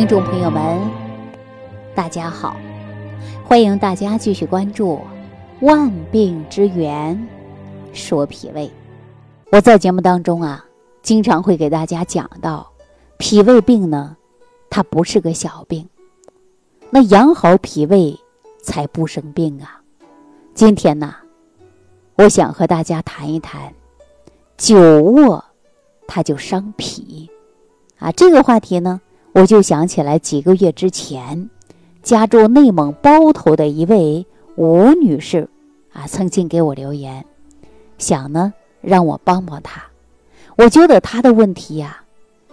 听众朋友们，大家好，欢迎大家继续关注《万病之源说脾胃》。我在节目当中啊，经常会给大家讲到，脾胃病呢，它不是个小病，那养好脾胃才不生病啊。今天呢，我想和大家谈一谈，久卧它就伤脾啊。这个话题呢。我就想起来几个月之前，家住内蒙包头的一位吴女士，啊，曾经给我留言，想呢让我帮帮她。我觉得她的问题呀，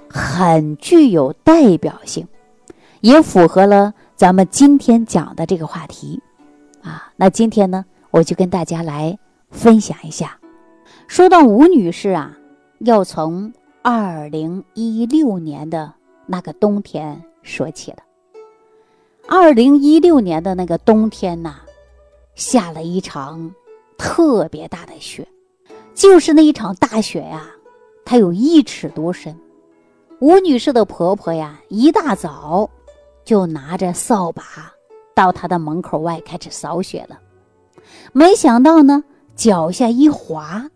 很具有代表性，也符合了咱们今天讲的这个话题，啊，那今天呢，我就跟大家来分享一下。说到吴女士啊，要从二零一六年的。那个冬天说起了，二零一六年的那个冬天呐，下了一场特别大的雪，就是那一场大雪呀，它有一尺多深。吴女士的婆婆呀，一大早就拿着扫把到她的门口外开始扫雪了，没想到呢，脚下一滑，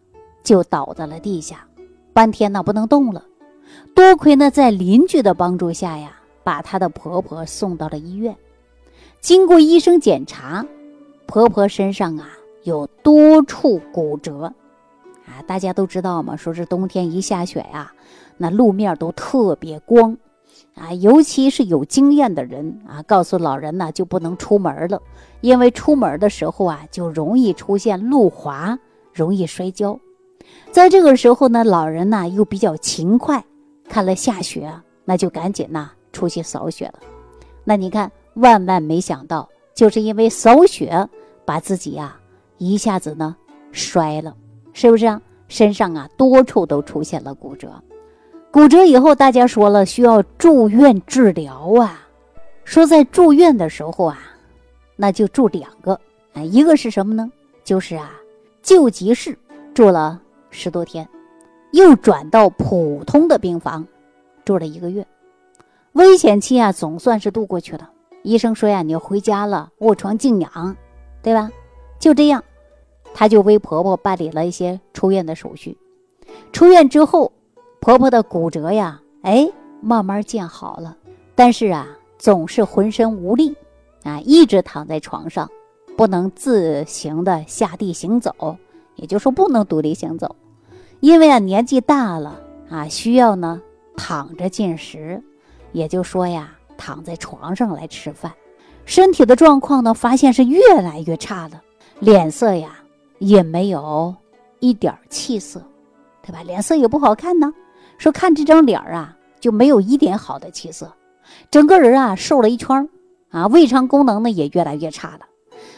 就倒在了地下，半天呢不能动了。多亏呢，在邻居的帮助下呀，把她的婆婆送到了医院。经过医生检查，婆婆身上啊有多处骨折。啊，大家都知道嘛，说是冬天一下雪呀，那路面都特别光。啊，尤其是有经验的人啊，告诉老人呢就不能出门了，因为出门的时候啊就容易出现路滑，容易摔跤。在这个时候呢，老人呢又比较勤快。看了下雪，那就赶紧呐出去扫雪了。那你看，万万没想到，就是因为扫雪，把自己呀一下子呢摔了，是不是啊？身上啊多处都出现了骨折。骨折以后，大家说了需要住院治疗啊。说在住院的时候啊，那就住两个啊，一个是什么呢？就是啊救急室住了十多天。又转到普通的病房，住了一个月，危险期啊总算是度过去了。医生说呀，你要回家了，卧床静养，对吧？就这样，他就为婆婆办理了一些出院的手续。出院之后，婆婆的骨折呀，哎，慢慢见好了，但是啊，总是浑身无力，啊，一直躺在床上，不能自行的下地行走，也就是说不能独立行走。因为啊年纪大了啊，需要呢躺着进食，也就说呀躺在床上来吃饭，身体的状况呢发现是越来越差了，脸色呀也没有一点气色，对吧？脸色也不好看呢。说看这张脸啊就没有一点好的气色，整个人啊瘦了一圈啊，胃肠功能呢也越来越差了，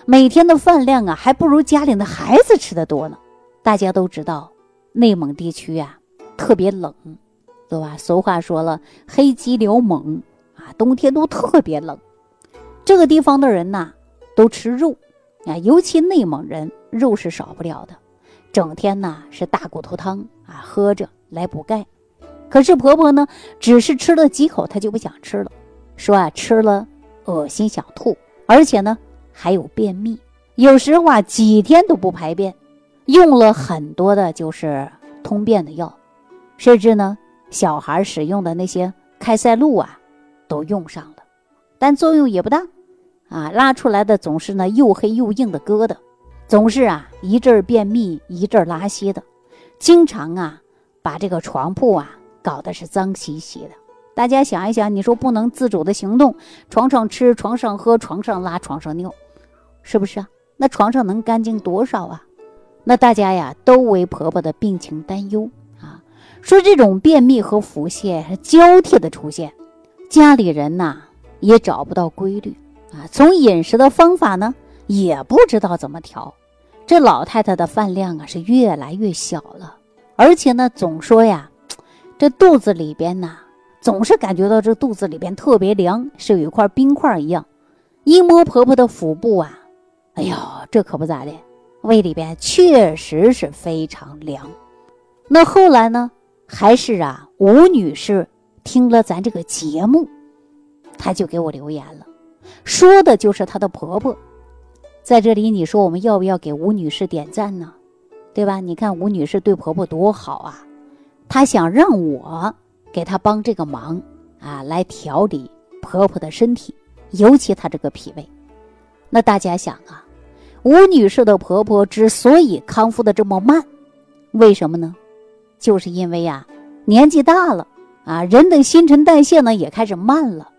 每天的饭量啊还不如家里的孩子吃的多呢。大家都知道。内蒙地区呀，特别冷，对吧？俗话说了，黑吉辽猛啊，冬天都特别冷。这个地方的人呐，都吃肉啊，尤其内蒙人，肉是少不了的。整天呐是大骨头汤啊，喝着来补钙。可是婆婆呢，只是吃了几口，她就不想吃了，说啊，吃了恶心想吐，而且呢还有便秘，有时候啊几天都不排便。用了很多的就是通便的药，甚至呢，小孩使用的那些开塞露啊，都用上了，但作用也不大，啊，拉出来的总是呢又黑又硬的疙瘩，总是啊一阵便秘一阵拉稀的，经常啊把这个床铺啊搞得是脏兮兮的。大家想一想，你说不能自主的行动，床上吃，床上喝，床上拉，床上尿，是不是啊？那床上能干净多少啊？那大家呀都为婆婆的病情担忧啊，说这种便秘和腹泻是交替的出现，家里人呐也找不到规律啊，从饮食的方法呢也不知道怎么调，这老太太的饭量啊是越来越小了，而且呢总说呀，这肚子里边呐总是感觉到这肚子里边特别凉，是有一块冰块一样，一摸婆婆的腹部啊，哎呦这可不咋的。胃里边确实是非常凉，那后来呢？还是啊，吴女士听了咱这个节目，她就给我留言了，说的就是她的婆婆。在这里，你说我们要不要给吴女士点赞呢？对吧？你看吴女士对婆婆多好啊，她想让我给她帮这个忙啊，来调理婆婆的身体，尤其她这个脾胃。那大家想啊，吴女士的婆婆之所以康复的这么慢，为什么呢？就是因为呀，年纪大了啊，人的新陈代谢呢也开始慢了。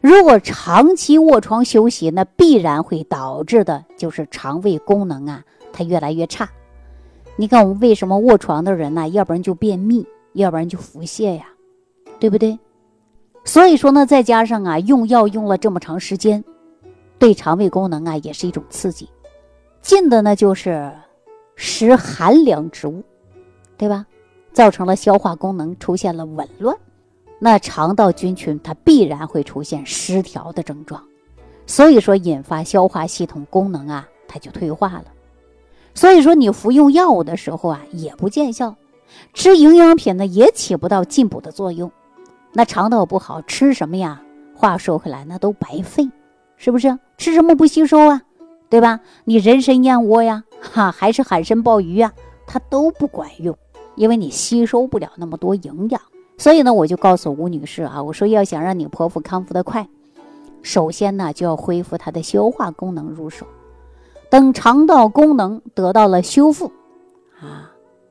如果长期卧床休息，那必然会导致的就是肠胃功能啊，它越来越差。你看我们为什么卧床的人呢？要不然就便秘，要不然就腹泻呀，对不对？所以说呢，再加上啊，用药用了这么长时间，对肠胃功能啊也是一种刺激。进的呢就是食寒凉之物，对吧？造成了消化功能出现了紊乱，那肠道菌群它必然会出现失调的症状，所以说引发消化系统功能啊，它就退化了。所以说你服用药物的时候啊，也不见效，吃营养品呢也起不到进补的作用，那肠道不好吃什么呀？话说回来，那都白费，是不是？吃什么不吸收啊？对吧？你人参燕窝呀，哈，还是海参鲍鱼呀，它都不管用。因为你吸收不了那么多营养，所以呢，我就告诉吴女士啊，我说要想让你婆婆康复的快，首先呢就要恢复她的消化功能入手。等肠道功能得到了修复，啊，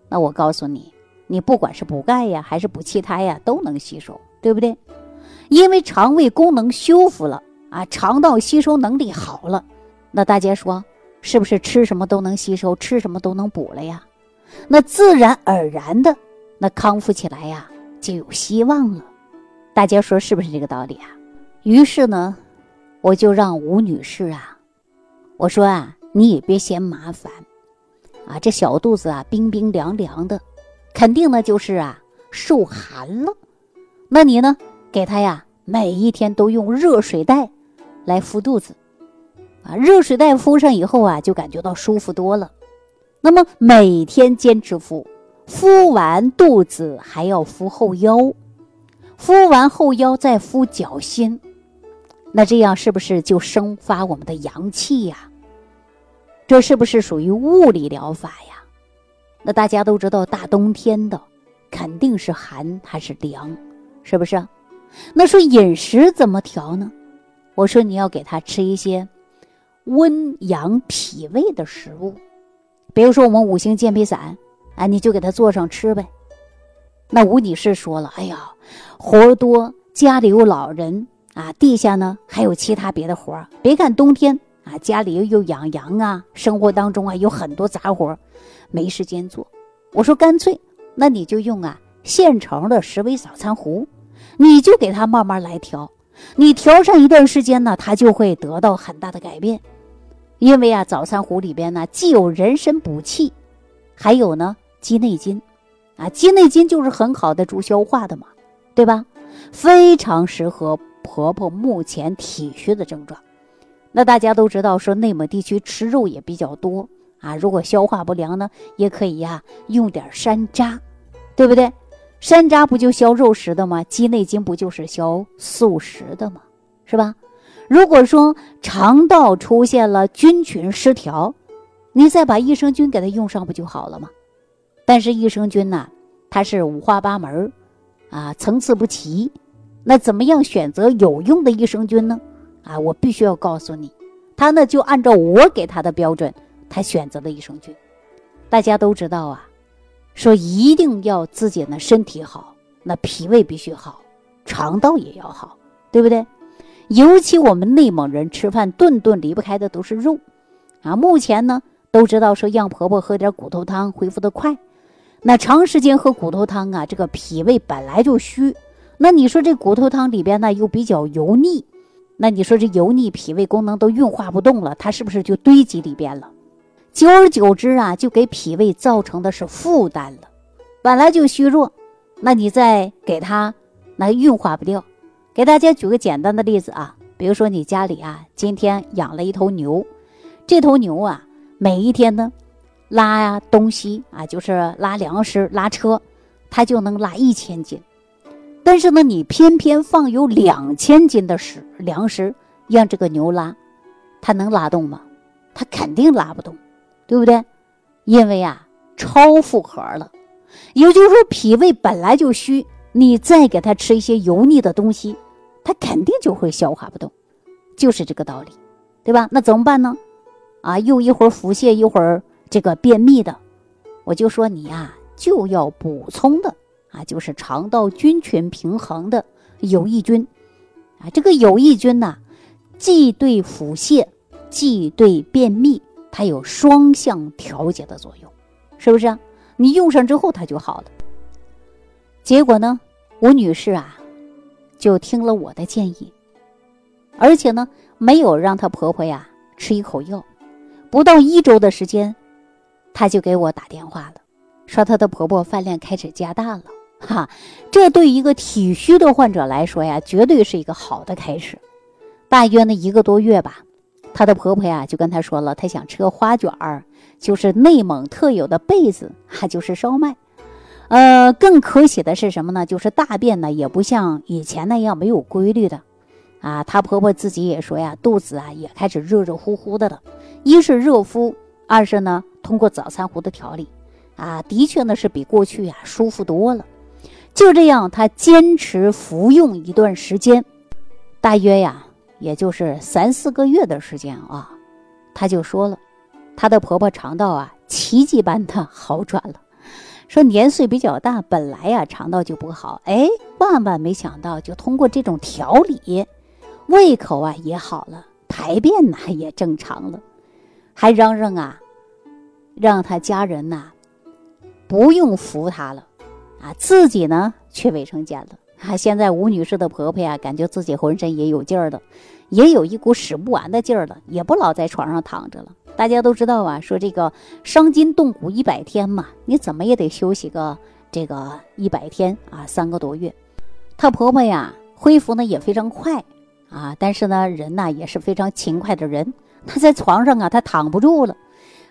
那我告诉你，你不管是补钙呀，还是补气胎呀，都能吸收，对不对？因为肠胃功能修复了啊，肠道吸收能力好了，那大家说是不是吃什么都能吸收，吃什么都能补了呀？那自然而然的，那康复起来呀就有希望了。大家说是不是这个道理啊？于是呢，我就让吴女士啊，我说啊，你也别嫌麻烦，啊，这小肚子啊冰冰凉凉的，肯定呢就是啊受寒了。那你呢，给她呀每一天都用热水袋来敷肚子，啊，热水袋敷上以后啊，就感觉到舒服多了。那么每天坚持敷，敷完肚子还要敷后腰，敷完后腰再敷脚心，那这样是不是就生发我们的阳气呀？这是不是属于物理疗法呀？那大家都知道，大冬天的肯定是寒还是凉，是不是？那说饮食怎么调呢？我说你要给他吃一些温阳脾胃的食物。比如说我们五行健脾散，啊，你就给他做上吃呗。那吴女士说了：“哎呀，活多，家里有老人啊，地下呢还有其他别的活儿别看冬天啊，家里又又养羊啊，生活当中啊有很多杂活没时间做。我说干脆，那你就用啊现成的十味早餐壶，你就给他慢慢来调。你调上一段时间呢，他就会得到很大的改变。”因为啊，早餐壶里边呢，既有人参补气，还有呢鸡内金，啊，鸡内金就是很好的助消化的嘛，对吧？非常适合婆婆目前体虚的症状。那大家都知道，说内蒙地区吃肉也比较多啊，如果消化不良呢，也可以呀用点山楂，对不对？山楂不就消肉食的吗？鸡内金不就是消素食的吗？是吧？如果说肠道出现了菌群失调，你再把益生菌给它用上不就好了吗？但是益生菌呢，它是五花八门啊，层次不齐。那怎么样选择有用的益生菌呢？啊，我必须要告诉你，他呢就按照我给他的标准，他选择的益生菌。大家都知道啊，说一定要自己呢身体好，那脾胃必须好，肠道也要好，对不对？尤其我们内蒙人吃饭顿顿离不开的都是肉，啊，目前呢都知道说让婆婆喝点骨头汤恢复的快，那长时间喝骨头汤啊，这个脾胃本来就虚，那你说这骨头汤里边呢又比较油腻，那你说这油腻脾胃功能都运化不动了，它是不是就堆积里边了？久而久之啊，就给脾胃造成的是负担了，本来就虚弱，那你再给它，那运化不掉。给大家举个简单的例子啊，比如说你家里啊，今天养了一头牛，这头牛啊，每一天呢，拉呀东西啊，就是拉粮食、拉车，它就能拉一千斤。但是呢，你偏偏放有两千斤的食粮食让这个牛拉，它能拉动吗？它肯定拉不动，对不对？因为啊，超负荷了。也就是说，脾胃本来就虚，你再给他吃一些油腻的东西，他肯定就会消化不动，就是这个道理，对吧？那怎么办呢？啊，又一会儿腹泻，一会儿这个便秘的，我就说你呀，就要补充的啊，就是肠道菌群平衡的有益菌啊。这个有益菌呢，既对腹泻，既对便秘，它有双向调节的作用，是不是？啊你用上之后，它就好了。结果呢，吴女士啊，就听了我的建议，而且呢，没有让她婆婆呀吃一口药。不到一周的时间，她就给我打电话了，说她的婆婆饭量开始加大了。哈，这对一个体虚的患者来说呀，绝对是一个好的开始。大约呢一个多月吧，她的婆婆呀就跟她说了，她想吃个花卷儿，就是内蒙特有的被子，哈，就是烧麦。呃，更可喜的是什么呢？就是大便呢也不像以前那样没有规律的，啊，她婆婆自己也说呀，肚子啊也开始热热乎乎的了。一是热敷，二是呢通过早餐壶的调理，啊，的确呢是比过去呀舒服多了。就这样，她坚持服用一段时间，大约呀也就是三四个月的时间啊，她就说了，她的婆婆肠道啊奇迹般的好转了。说年岁比较大，本来呀肠道就不好，哎，万万没想到，就通过这种调理，胃口啊也好了，排便呢也正常了，还嚷嚷啊，让他家人呐不用扶他了，啊，自己呢去卫生间了。啊，现在吴女士的婆婆呀，感觉自己浑身也有劲儿了，也有一股使不完的劲儿了，也不老在床上躺着了。大家都知道啊，说这个伤筋动骨一百天嘛，你怎么也得休息个这个一百天啊，三个多月。她婆婆呀，恢复呢也非常快啊，但是呢，人呢也是非常勤快的人。她在床上啊，她躺不住了，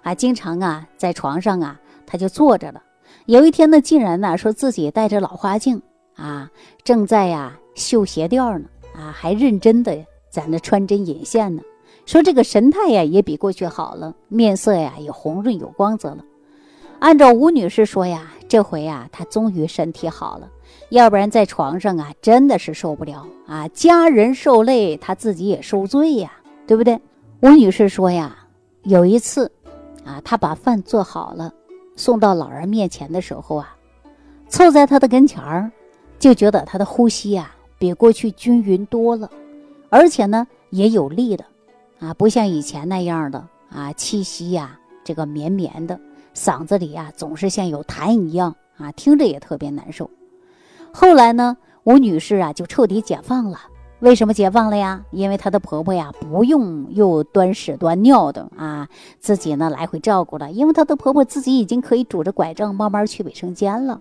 啊，经常啊在床上啊，她就坐着了。有一天呢，竟然呢说自己戴着老花镜啊，正在呀绣鞋垫呢，啊，还认真的在那穿针引线呢。说这个神态呀，也比过去好了，面色呀也红润有光泽了。按照吴女士说呀，这回呀，她终于身体好了，要不然在床上啊，真的是受不了啊。家人受累，她自己也受罪呀，对不对？吴女士说呀，有一次，啊，她把饭做好了，送到老人面前的时候啊，凑在他的跟前儿，就觉得他的呼吸呀，比过去均匀多了，而且呢，也有力的。啊，不像以前那样的啊，气息呀，这个绵绵的，嗓子里呀总是像有痰一样啊，听着也特别难受。后来呢，吴女士啊就彻底解放了。为什么解放了呀？因为她的婆婆呀不用又端屎端尿的啊，自己呢来回照顾了。因为她的婆婆自己已经可以拄着拐杖慢慢去卫生间了。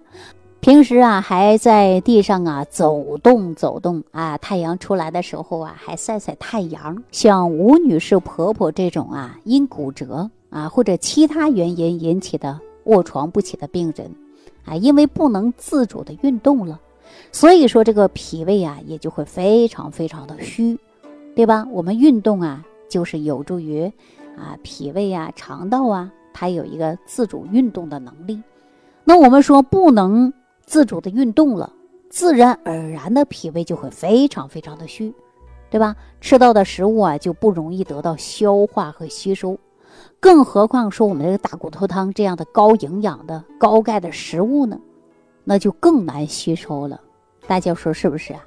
平时啊，还在地上啊走动走动啊，太阳出来的时候啊，还晒晒太阳。像吴女士婆婆这种啊，因骨折啊或者其他原因引起的卧床不起的病人，啊，因为不能自主的运动了，所以说这个脾胃啊也就会非常非常的虚，对吧？我们运动啊，就是有助于啊脾胃啊肠道啊，它有一个自主运动的能力。那我们说不能。自主的运动了，自然而然的脾胃就会非常非常的虚，对吧？吃到的食物啊就不容易得到消化和吸收，更何况说我们这个大骨头汤这样的高营养的高钙的食物呢，那就更难吸收了。大家说是不是啊？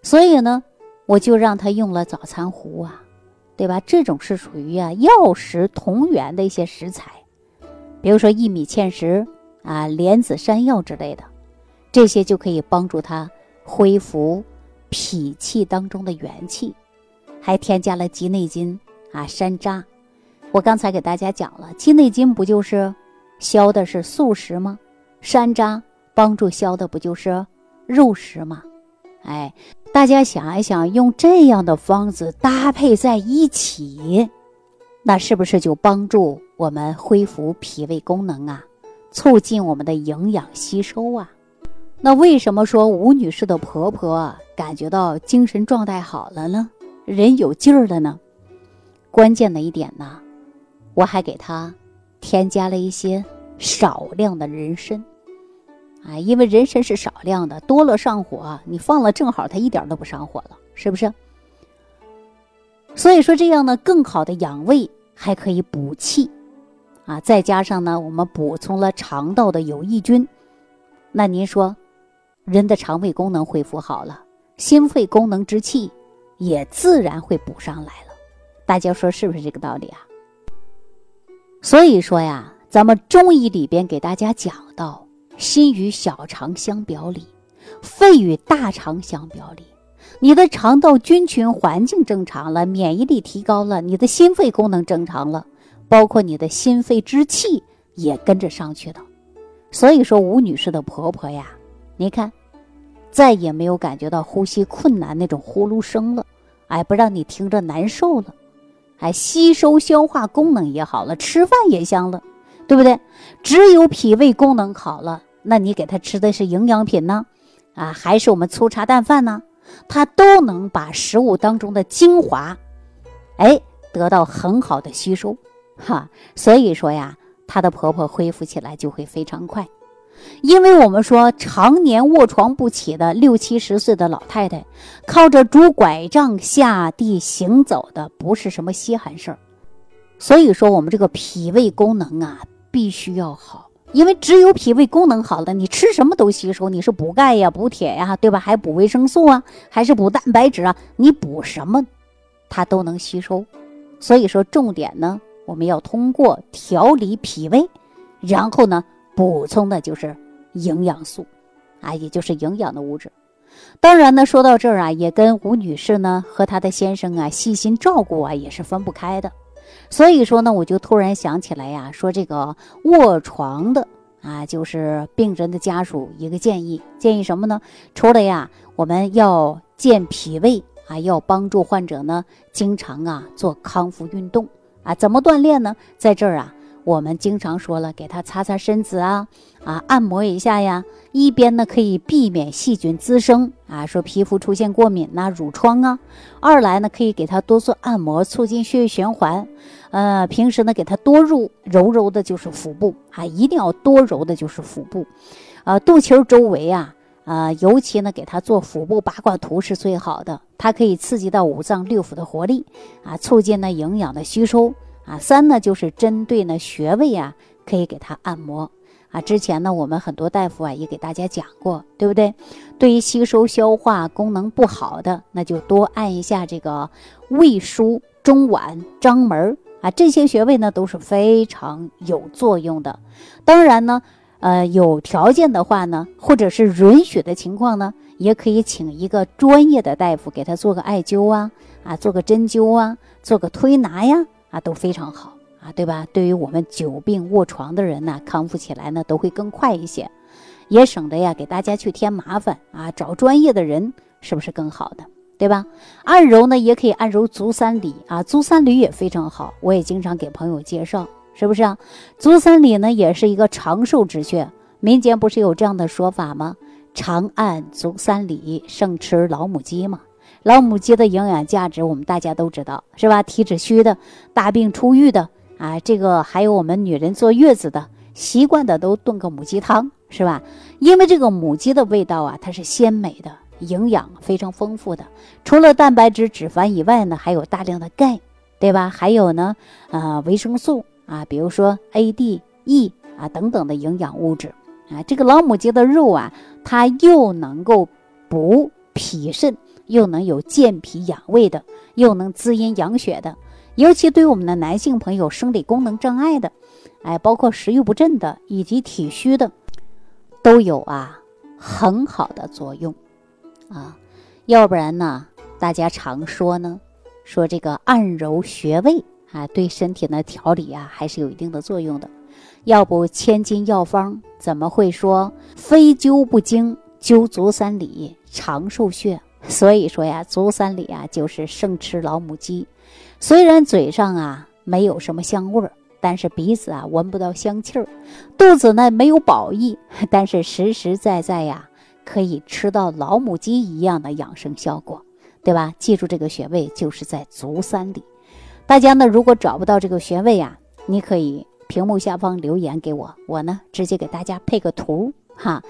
所以呢，我就让他用了早餐壶啊，对吧？这种是属于啊药食同源的一些食材，比如说薏米芡实。啊，莲子、山药之类的，这些就可以帮助他恢复脾气当中的元气，还添加了鸡内金啊、山楂。我刚才给大家讲了，鸡内金不就是消的是素食吗？山楂帮助消的不就是肉食吗？哎，大家想一想，用这样的方子搭配在一起，那是不是就帮助我们恢复脾胃功能啊？促进我们的营养吸收啊！那为什么说吴女士的婆婆感觉到精神状态好了呢？人有劲儿了呢？关键的一点呢，我还给她添加了一些少量的人参。啊，因为人参是少量的，多了上火，你放了正好，它一点都不上火了，是不是？所以说这样呢，更好的养胃，还可以补气，啊，再加上呢，我们补充了肠道的有益菌，那您说，人的肠胃功能恢复好了，心肺功能之气也自然会补上来了，大家说是不是这个道理啊？所以说呀，咱们中医里边给大家讲到。心与小肠相表里，肺与大肠相表里。你的肠道菌群环境正常了，免疫力提高了，你的心肺功能正常了，包括你的心肺之气也跟着上去了。所以说，吴女士的婆婆呀，你看，再也没有感觉到呼吸困难那种呼噜声了，哎，不让你听着难受了，哎，吸收消化功能也好了，吃饭也香了，对不对？只有脾胃功能好了。那你给他吃的是营养品呢，啊，还是我们粗茶淡饭呢？他都能把食物当中的精华，哎，得到很好的吸收，哈。所以说呀，她的婆婆恢复起来就会非常快。因为我们说，常年卧床不起的六七十岁的老太太，靠着拄拐杖下地行走的，不是什么稀罕事儿。所以说，我们这个脾胃功能啊，必须要好。因为只有脾胃功能好了，你吃什么都吸收。你是补钙呀、补铁呀，对吧？还补维生素啊，还是补蛋白质啊？你补什么，它都能吸收。所以说，重点呢，我们要通过调理脾胃，然后呢，补充的就是营养素，啊，也就是营养的物质。当然呢，说到这儿啊，也跟吴女士呢和她的先生啊细心照顾啊，也是分不开的。所以说呢，我就突然想起来呀，说这个卧床的啊，就是病人的家属一个建议，建议什么呢？除了呀，我们要健脾胃啊，要帮助患者呢，经常啊做康复运动啊，怎么锻炼呢？在这儿啊。我们经常说了，给他擦擦身子啊，啊，按摩一下呀。一边呢可以避免细菌滋生啊，说皮肤出现过敏呐、褥疮啊；二来呢可以给他多做按摩，促进血液循环。呃，平时呢给他多揉揉揉的，就是腹部啊，一定要多揉的就是腹部，呃，肚脐周围啊，呃，尤其呢给他做腹部八卦图是最好的，它可以刺激到五脏六腑的活力啊，促进呢营养的吸收。啊，三呢就是针对呢穴位啊，可以给他按摩啊。之前呢，我们很多大夫啊也给大家讲过，对不对？对于吸收消化功能不好的，那就多按一下这个胃腧、中脘、章门啊，这些穴位呢都是非常有作用的。当然呢，呃，有条件的话呢，或者是允许的情况呢，也可以请一个专业的大夫给他做个艾灸啊，啊，做个针灸啊，做个推拿呀。啊，都非常好啊，对吧？对于我们久病卧床的人呢，康复起来呢都会更快一些，也省得呀给大家去添麻烦啊，找专业的人是不是更好的，对吧？按揉呢也可以按揉足三里啊，足三里也非常好，我也经常给朋友介绍，是不是啊？足三里呢也是一个长寿之穴，民间不是有这样的说法吗？长按足三里胜吃老母鸡嘛？老母鸡的营养价值，我们大家都知道，是吧？体质虚的、大病初愈的啊，这个还有我们女人坐月子的，习惯的都炖个母鸡汤，是吧？因为这个母鸡的味道啊，它是鲜美的，营养非常丰富的。除了蛋白质、脂肪以外呢，还有大量的钙，对吧？还有呢，呃，维生素啊，比如说 A、D、E 啊等等的营养物质啊。这个老母鸡的肉啊，它又能够补脾肾。又能有健脾养胃的，又能滋阴养血的，尤其对我们的男性朋友生理功能障碍的，哎，包括食欲不振的以及体虚的，都有啊很好的作用啊。要不然呢，大家常说呢，说这个按揉穴位啊，对身体的调理啊还是有一定的作用的。要不千金药方怎么会说非灸不精，灸足三里长寿穴？所以说呀，足三里啊，就是胜吃老母鸡。虽然嘴上啊没有什么香味儿，但是鼻子啊闻不到香气儿，肚子呢没有饱意，但是实实在在呀可以吃到老母鸡一样的养生效果，对吧？记住这个穴位就是在足三里。大家呢，如果找不到这个穴位啊，你可以屏幕下方留言给我，我呢直接给大家配个图哈。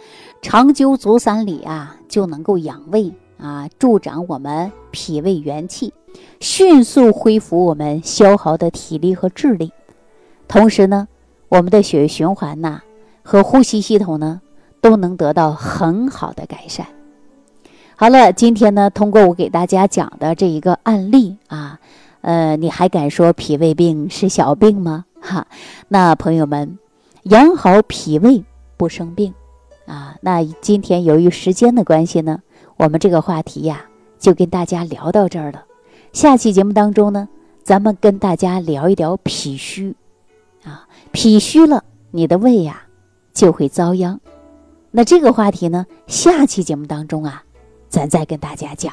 长灸足三里啊，就能够养胃啊，助长我们脾胃元气，迅速恢复我们消耗的体力和智力。同时呢，我们的血液循环呐和呼吸系统呢都能得到很好的改善。好了，今天呢，通过我给大家讲的这一个案例啊。呃，你还敢说脾胃病是小病吗？哈，那朋友们，养好脾胃不生病啊。那今天由于时间的关系呢，我们这个话题呀就跟大家聊到这儿了。下期节目当中呢，咱们跟大家聊一聊脾虚啊，脾虚了，你的胃呀就会遭殃。那这个话题呢，下期节目当中啊，咱再跟大家讲。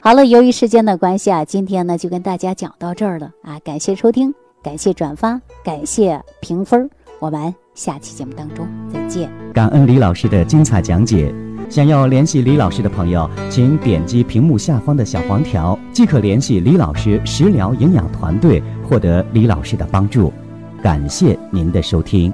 好了，由于时间的关系啊，今天呢就跟大家讲到这儿了啊！感谢收听，感谢转发，感谢评分，我们下期节目当中再见。感恩李老师的精彩讲解。想要联系李老师的朋友，请点击屏幕下方的小黄条，即可联系李老师食疗营养团队，获得李老师的帮助。感谢您的收听。